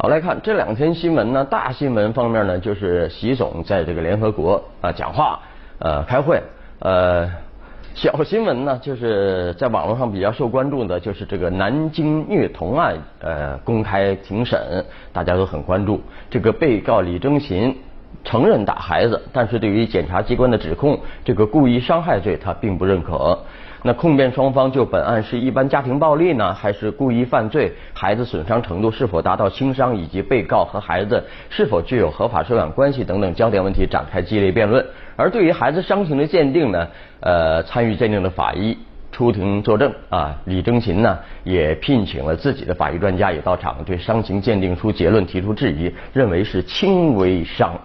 好，来看这两天新闻呢，大新闻方面呢，就是习总在这个联合国啊讲话，呃，开会，呃，小新闻呢，就是在网络上比较受关注的，就是这个南京虐童案，呃，公开庭审，大家都很关注。这个被告李征勤承认打孩子，但是对于检察机关的指控，这个故意伤害罪他并不认可。那控辩双方就本案是一般家庭暴力呢，还是故意犯罪？孩子损伤程度是否达到轻伤？以及被告和孩子是否具有合法收养关系等等焦点问题展开激烈辩论。而对于孩子伤情的鉴定呢，呃，参与鉴定的法医出庭作证啊，李征琴呢也聘请了自己的法医专家也到场，对伤情鉴定书结论提出质疑，认为是轻微伤。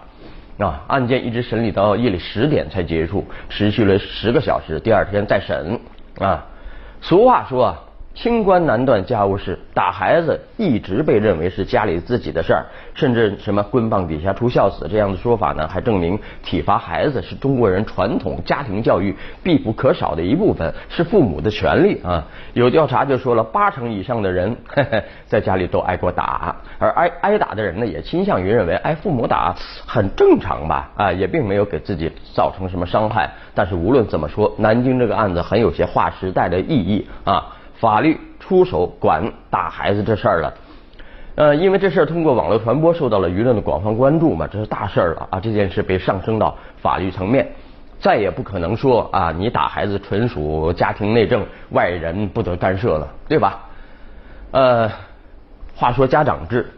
啊，案件一直审理到夜里十点才结束，持续了十个小时。第二天再审啊。俗话说啊。清官难断家务事，打孩子一直被认为是家里自己的事儿，甚至什么棍棒底下出孝子这样的说法呢，还证明体罚孩子是中国人传统家庭教育必不可少的一部分，是父母的权利啊。有调查就说了，八成以上的人在家里都挨过打，而挨挨打的人呢，也倾向于认为，挨，父母打很正常吧，啊，也并没有给自己造成什么伤害。但是无论怎么说，南京这个案子很有些划时代的意义啊。法律出手管打孩子这事儿了，呃，因为这事儿通过网络传播受到了舆论的广泛关注嘛，这是大事儿了啊！这件事被上升到法律层面，再也不可能说啊，你打孩子纯属家庭内政，外人不得干涉了，对吧？呃，话说家长制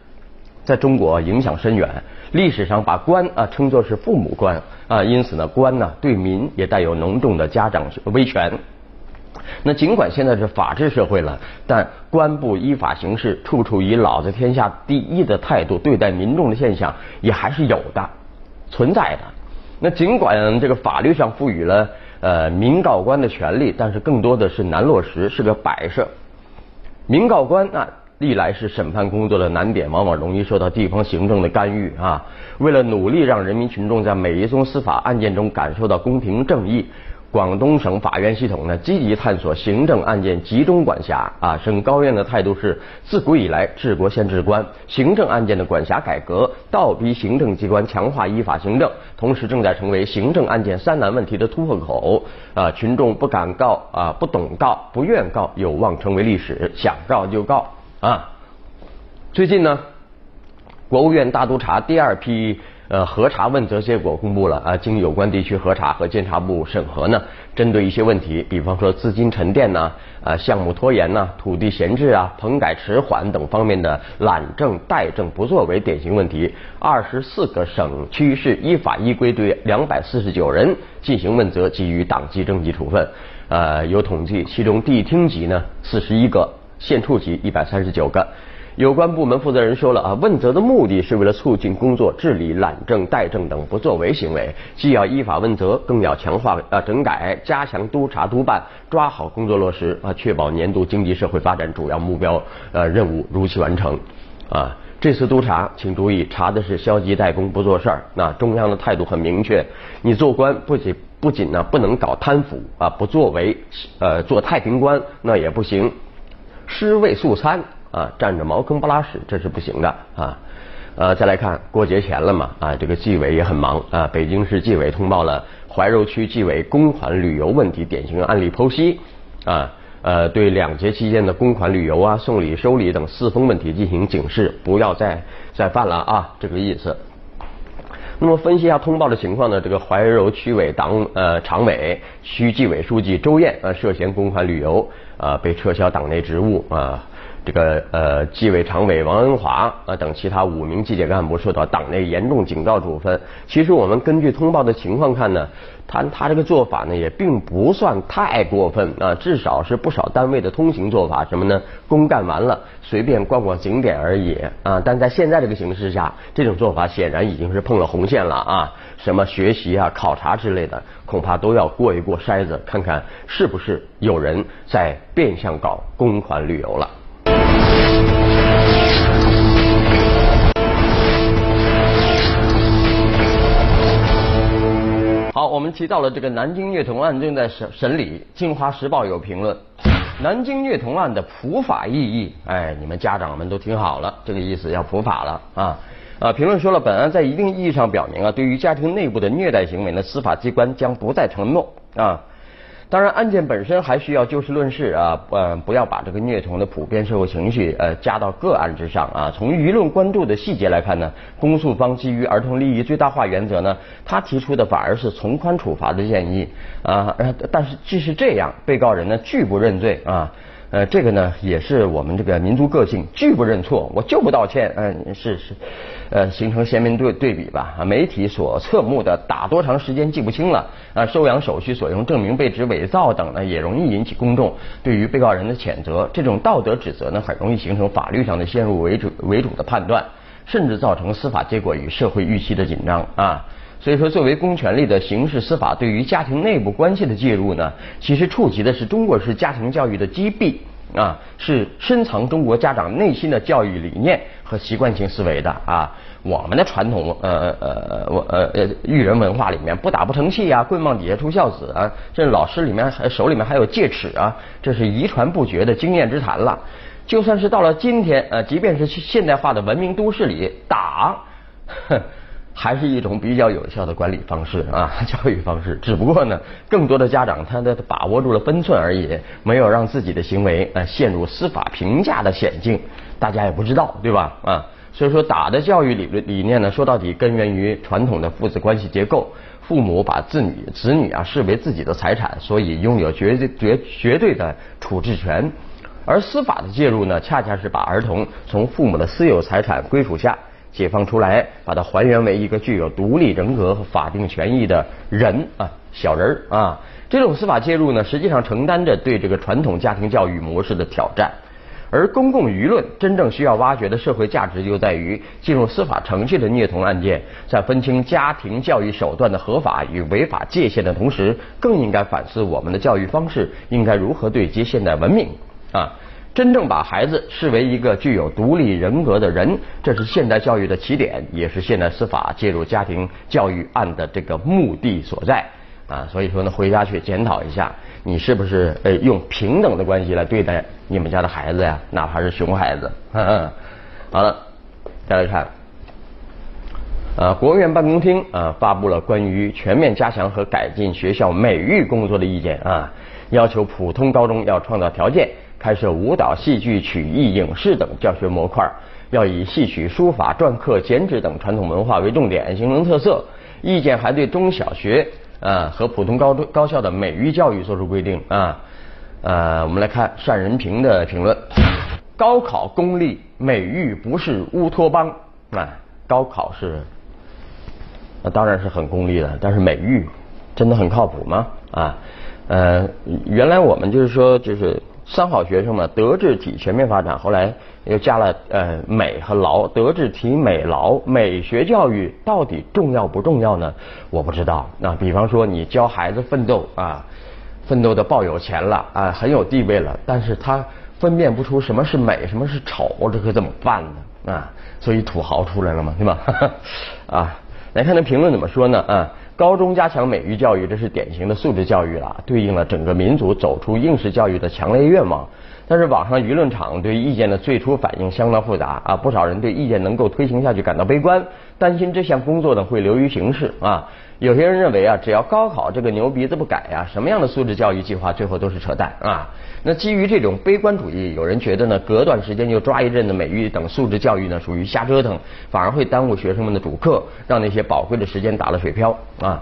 在中国影响深远，历史上把官啊称作是父母官啊，因此呢，官呢对民也带有浓重的家长威权。那尽管现在是法治社会了，但官不依法行事、处处以老子天下第一的态度对待民众的现象也还是有的、存在的。那尽管这个法律上赋予了呃民告官的权利，但是更多的是难落实，是个摆设。民告官那历来是审判工作的难点，往往容易受到地方行政的干预啊。为了努力让人民群众在每一宗司法案件中感受到公平正义。广东省法院系统呢，积极探索行政案件集中管辖啊。省高院的态度是，自古以来治国先治官，行政案件的管辖改革，倒逼行政机关强化依法行政，同时正在成为行政案件三难问题的突破口啊。群众不敢告啊，不懂告，不愿告，有望成为历史。想告就告啊。最近呢，国务院大督查第二批。呃，核查问责结果公布了啊，经有关地区核查和监察部审核呢，针对一些问题，比方说资金沉淀呐、啊项目拖延呐、土地闲置啊、棚改迟缓等方面的懒政怠政不作为典型问题，二十四个省区市依法依规对两百四十九人进行问责，给予党纪政纪处分。呃，有统计，其中地厅级呢四十一个，县处级一百三十九个。有关部门负责人说了啊，问责的目的是为了促进工作治理懒政怠政等不作为行为，既要依法问责，更要强化啊整改，加强督查督办，抓好工作落实啊，确保年度经济社会发展主要目标呃任务如期完成啊。这次督查，请注意，查的是消极怠工不做事儿。那中央的态度很明确，你做官不仅不仅呢不能搞贪腐啊，不作为呃做太平官那也不行，尸位素餐。啊，占着茅坑不拉屎，这是不行的啊！呃，再来看过节前了嘛，啊，这个纪委也很忙啊。北京市纪委通报了怀柔区纪委公款旅游问题典型案例剖析啊，呃，对两节期间的公款旅游啊、送礼收礼等四风问题进行警示，不要再再犯了啊，这个意思。那么分析一下通报的情况呢？这个怀柔区委党呃常委、区纪委书记周燕啊涉嫌公款旅游啊被撤销党内职务啊。这个呃，纪委常委王恩华啊等其他五名纪检干部受到党内严重警告处分。其实我们根据通报的情况看呢，他他这个做法呢也并不算太过分啊，至少是不少单位的通行做法。什么呢？公干完了随便逛逛景点而已啊。但在现在这个形势下，这种做法显然已经是碰了红线了啊。什么学习啊、考察之类的，恐怕都要过一过筛子，看看是不是有人在变相搞公款旅游了。好，我们提到了这个南京虐童案正在审审理，《京华时报》有评论。南京虐童案的普法意义，哎，你们家长们都听好了，这个意思要普法了啊啊！评论说了，本案在一定意义上表明啊，对于家庭内部的虐待行为呢，司法机关将不再承诺啊。当然，案件本身还需要就事论事啊，呃，不要把这个虐童的普遍社会情绪呃加到个案之上啊。从舆论关注的细节来看呢，公诉方基于儿童利益最大化原则呢，他提出的反而是从宽处罚的建议啊。但是即使这样，被告人呢拒不认罪啊。呃这个呢也是我们这个民族个性，拒不认错，我就不道歉，嗯，是是，呃，形成鲜明对对比吧。啊，媒体所侧目的打多长时间记不清了，啊，收养手续所用证明被指伪造等呢，也容易引起公众对于被告人的谴责。这种道德指责呢，很容易形成法律上的先入为主为主的判断，甚至造成司法结果与社会预期的紧张啊。所以说，作为公权力的刑事司法对于家庭内部关系的介入呢，其实触及的是中国式家庭教育的积弊啊，是深藏中国家长内心的教育理念和习惯性思维的啊。我们的传统呃呃我呃呃育人文化里面，不打不成器啊，棍棒底下出孝子啊，这老师里面还手里面还有戒尺啊，这是遗传不绝的经验之谈了。就算是到了今天，呃，即便是现代化的文明都市里，打。还是一种比较有效的管理方式啊，教育方式。只不过呢，更多的家长他的把握住了分寸而已，没有让自己的行为呃陷入司法评价的险境。大家也不知道，对吧？啊，所以说打的教育理论理念呢，说到底根源于传统的父子关系结构，父母把子女子女啊视为自己的财产，所以拥有绝对绝绝对的处置权。而司法的介入呢，恰恰是把儿童从父母的私有财产归属下。解放出来，把它还原为一个具有独立人格和法定权益的人啊，小人儿啊。这种司法介入呢，实际上承担着对这个传统家庭教育模式的挑战。而公共舆论真正需要挖掘的社会价值，就在于进入司法程序的虐童案件，在分清家庭教育手段的合法与违法界限的同时，更应该反思我们的教育方式应该如何对接现代文明啊。真正把孩子视为一个具有独立人格的人，这是现代教育的起点，也是现代司法介入家庭教育案的这个目的所在啊。所以说呢，回家去检讨一下，你是不是呃用平等的关系来对待你们家的孩子呀？哪怕是熊孩子。好了，再来看，呃，国务院办公厅啊发布了关于全面加强和改进学校美育工作的意见啊，要求普通高中要创造条件。开设舞蹈、戏剧、曲艺、影视等教学模块，要以戏曲、书法、篆刻、剪纸等传统文化为重点，形成特色。意见还对中小学啊和普通高中高校的美育教育作出规定啊。呃，我们来看单仁平的评论：高考功利，美育不是乌托邦啊。高考是，那当然是很功利的，但是美育真的很靠谱吗？啊，呃，原来我们就是说就是。三好学生嘛，德智体全面发展。后来又加了呃美和劳，德智体美劳，美学教育到底重要不重要呢？我不知道。那比方说你教孩子奋斗啊，奋斗的抱有钱了啊，很有地位了，但是他分辨不出什么是美，什么是丑，这可怎么办呢？啊，所以土豪出来了嘛，对吧？啊，来看那评论怎么说呢？啊。高中加强美育教育，这是典型的素质教育了，对应了整个民族走出应试教育的强烈愿望。但是网上舆论场对意见的最初反应相当复杂啊，不少人对意见能够推行下去感到悲观，担心这项工作呢会流于形式啊。有些人认为啊，只要高考这个牛鼻子不改呀，什么样的素质教育计划最后都是扯淡啊。那基于这种悲观主义，有人觉得呢，隔段时间就抓一阵子美育等素质教育呢，属于瞎折腾，反而会耽误学生们的主课，让那些宝贵的时间打了水漂啊。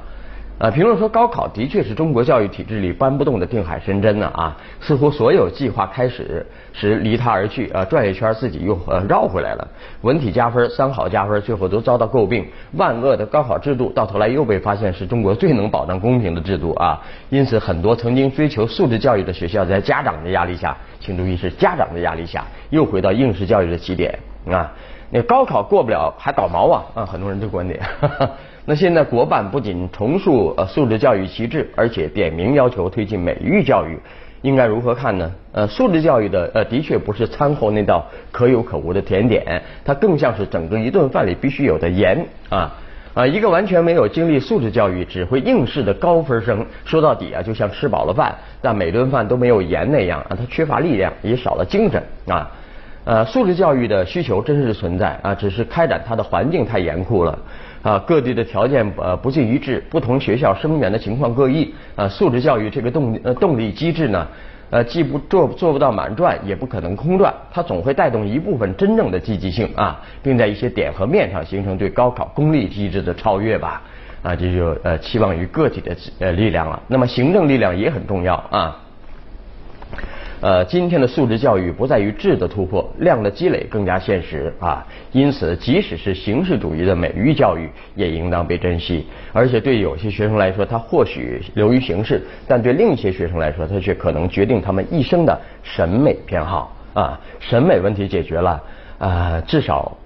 呃，评论说高考的确是中国教育体制里搬不动的定海神针呢啊，似乎所有计划开始时离他而去啊，转一圈自己又呃绕回来了。文体加分、三好加分，最后都遭到诟病。万恶的高考制度到头来又被发现是中国最能保障公平的制度啊。因此，很多曾经追求素质教育的学校，在家长的压力下，请注意是家长的压力下，又回到应试教育的起点啊。那高考过不了还搞毛啊啊，很多人的观点。那现在国办不仅重塑呃素质教育旗帜，而且点名要求推进美育教育，应该如何看呢？呃，素质教育的呃的确不是餐后那道可有可无的甜点，它更像是整个一顿饭里必须有的盐啊。啊，一个完全没有经历素质教育、只会应试的高分生，说到底啊，就像吃饱了饭，但每顿饭都没有盐那样啊，他缺乏力量，也少了精神啊。呃，素质教育的需求真实存在啊，只是开展它的环境太严酷了啊，各地的条件呃不尽一致，不同学校生源的情况各异啊。素质教育这个动呃动力机制呢？呃，既不做做不到满转，也不可能空转，它总会带动一部分真正的积极性啊，并在一些点和面上形成对高考功利机制的超越吧，啊，这就呃期望于个体的呃力量了。那么行政力量也很重要啊。呃，今天的素质教育不在于质的突破，量的积累更加现实啊。因此，即使是形式主义的美育教育，也应当被珍惜。而且，对有些学生来说，他或许流于形式；但对另一些学生来说，他却可能决定他们一生的审美偏好啊。审美问题解决了啊，至少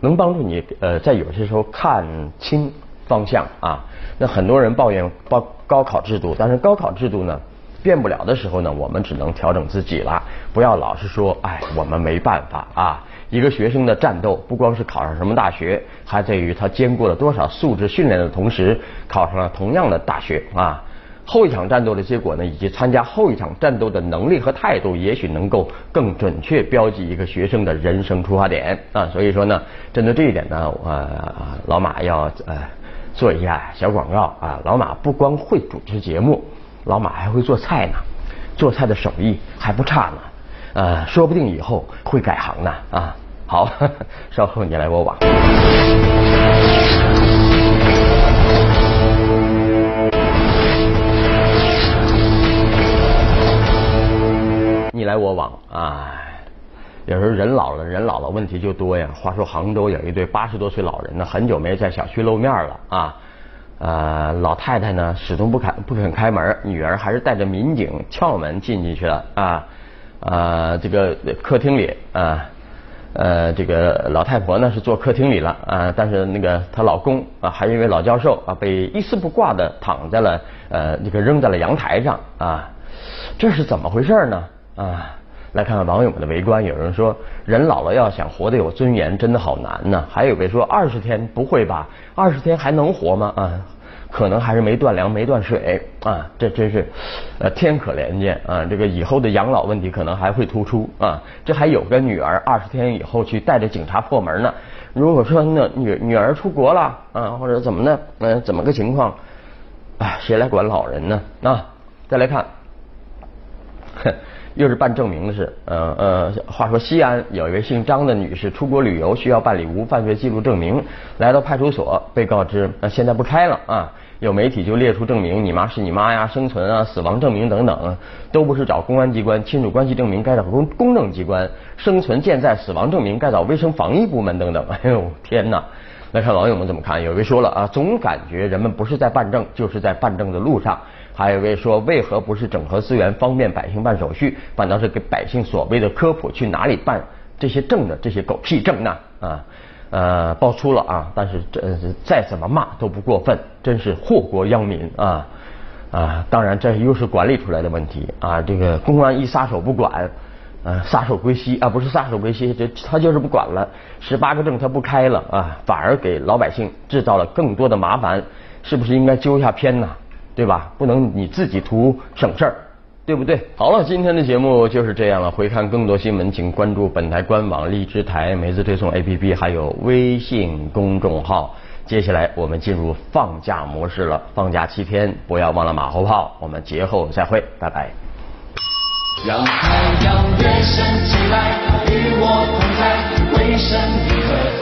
能帮助你呃，在有些时候看清方向啊。那很多人抱怨高高考制度，但是高考制度呢？变不了的时候呢，我们只能调整自己了。不要老是说，哎，我们没办法啊。一个学生的战斗，不光是考上什么大学，还在于他经过了多少素质训练的同时，考上了同样的大学啊。后一场战斗的结果呢，以及参加后一场战斗的能力和态度，也许能够更准确标记一个学生的人生出发点啊。所以说呢，针对这一点呢，呃，老马要呃做一下小广告啊。老马不光会主持节目。老马还会做菜呢，做菜的手艺还不差呢，呃，说不定以后会改行呢啊。好，稍后你来我往，你来我往啊。有时候人老了，人老了问题就多呀。话说杭州有一对八十多岁老人呢，很久没在小区露面了啊。呃，老太太呢始终不肯不肯开门，女儿还是带着民警撬门进进去了啊啊，这个客厅里啊呃，这个老太婆呢是坐客厅里了啊，但是那个她老公啊还一位老教授啊被一丝不挂的躺在了呃那个扔在了阳台上啊，这是怎么回事呢啊？来看看网友们的围观，有人说人老了要想活得有尊严，真的好难呢。还有位说二十天不会吧？二十天还能活吗？啊，可能还是没断粮、没断水啊，这真是呃天可怜见啊。这个以后的养老问题可能还会突出啊。这还有个女儿，二十天以后去带着警察破门呢。如果说那女女儿出国了啊，或者怎么呢？嗯，怎么个情况？啊，谁来管老人呢？啊，再来看，哼。又是办证明的事，呃呃，话说西安有一位姓张的女士出国旅游需要办理无犯罪记录证明，来到派出所被告知呃现在不开了啊，有媒体就列出证明，你妈是你妈呀，生存啊，死亡证明等等，都不是找公安机关，亲属关系证明该找公公证机关，生存健在死亡证明该找卫生防疫部门等等，哎呦天哪！来看网友们怎么看，有一位说了啊，总感觉人们不是在办证，就是在办证的路上。还有一位说，为何不是整合资源，方便百姓办手续，反倒是给百姓所谓的科普去哪里办这些证的这些狗屁证呢？啊，呃，爆出了啊，但是这再怎么骂都不过分，真是祸国殃民啊啊！当然，这又是管理出来的问题啊。这个公安一撒手不管，啊，撒手归西啊，不是撒手归西，这他就是不管了。十八个证他不开了啊，反而给老百姓制造了更多的麻烦，是不是应该揪一下偏呢？对吧？不能你自己图省事儿，对不对？好了，今天的节目就是这样了。回看更多新闻，请关注本台官网、荔枝台、梅子推送 APP，还有微信公众号。接下来我们进入放假模式了，放假七天，不要忘了马后炮。我们节后再会，拜拜。让太阳越升起来，与我同在，为生命和。